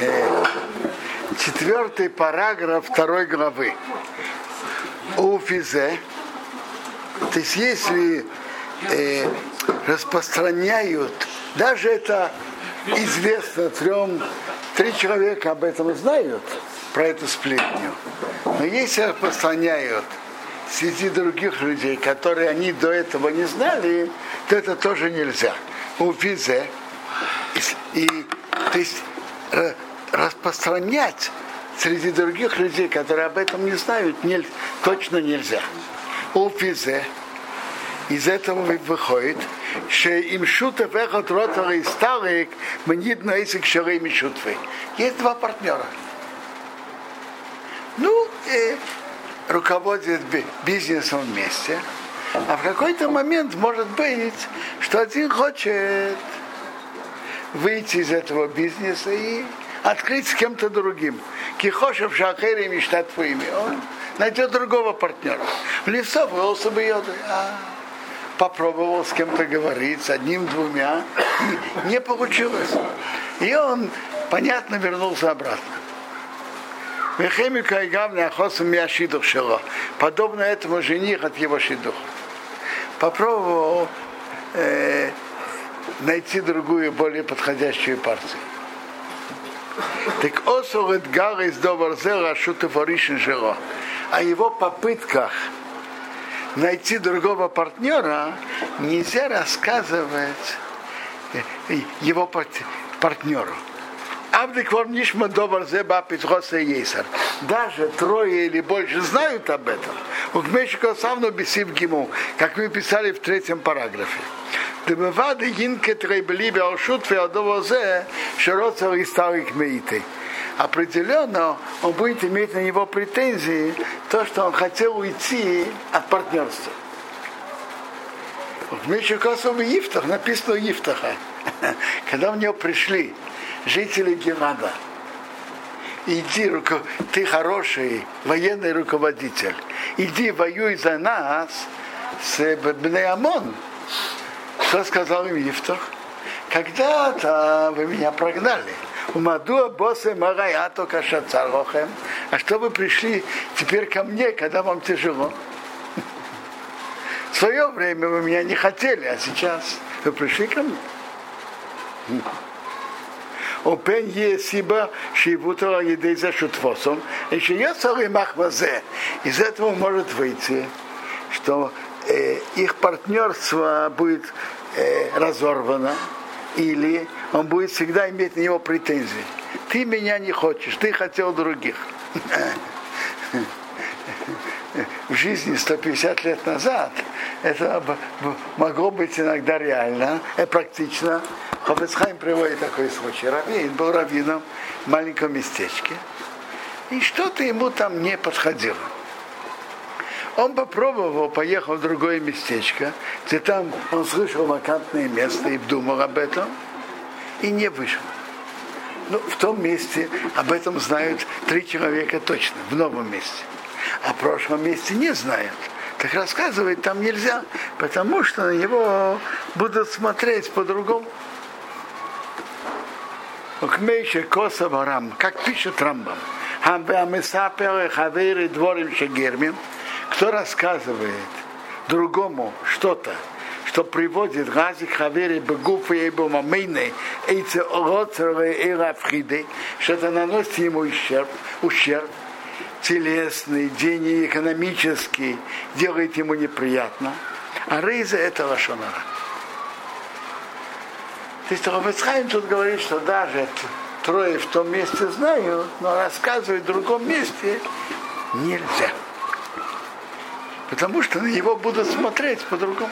э, четвертый параграф второй главы. У Физе, то есть если э, распространяют, даже это известно трем, три человека об этом знают, про эту сплетню. Но если распространяют среди других людей, которые они до этого не знали, то это тоже нельзя. У Физе. И, то есть распространять среди других людей, которые об этом не знают, не, точно нельзя. У Физе из этого выходит, что им шутов эхот ротор и старик мнит на язык шарей шутвы. Есть два партнера. Ну, э, руководят бизнесом вместе, а в какой-то момент может быть, что один хочет выйти из этого бизнеса и открыть с кем-то другим. Кихошев Шахери мечтат твоими. Он найдет другого партнера. В лесов бы ее попробовал с кем-то говорить, с одним-двумя, не получилось. И он, понятно, вернулся обратно. Подобно этому жених от его шидуха. Попробовал э, найти другую, более подходящую партию. Так осорет гар из Доварзера Шутефоришин Жиро. О его попытках найти другого партнера нельзя рассказывать э, его партнеру. Авдиквор нишма добр зеба питроса ейсар. Даже трое или больше знают об этом. Укмешика савно бесив гиму, как мы писали в третьем параграфе. Дебевады гинке трейбелибе алшут феодовозе широцер и старых меиты определенно он будет иметь на него претензии, то, что он хотел уйти от партнерства. В Косове Ифтах написано Ифтаха. Когда в него пришли жители Герада, иди, ты хороший военный руководитель, иди воюй за нас с Бнеамон. Что сказал им Ифтах? Когда-то вы меня прогнали. Умадуа босы мараято кашацарохем. А что вы пришли теперь ко мне, когда вам тяжело? В свое время вы меня не хотели, а сейчас вы пришли ко мне. Опен есиба шивутала едей за шутфосом. Еще я целый махвазе. Из этого может выйти, что э, их партнерство будет э, разорвано или он будет всегда иметь на него претензии. Ты меня не хочешь, ты хотел других. В жизни 150 лет назад это могло быть иногда реально, и практично. Хофецхайм приводит такой случай. Равин был раввином в маленьком местечке, и что-то ему там не подходило. Он попробовал, поехал в другое местечко, где там он слышал вакантное место и думал об этом, и не вышел. Ну, в том месте об этом знают три человека точно, в новом месте. А в прошлом месте не знают. Так рассказывать там нельзя, потому что на него будут смотреть по-другому. Укмейше коса варам, как пишет Рамбам. Хамбеамисапер хаверы дворим шегермим кто рассказывает другому что-то, что приводит газик хавери бегуфа и бумамейны, эти ороцеры и рафхиды, что это наносит ему ущерб, ущерб телесный, денежный, экономический, делает ему неприятно. А рейза это лошонара. То есть Равецхайм тут говорит, что даже трое в том месте знают, но рассказывать в другом месте нельзя потому что на него будут смотреть по-другому.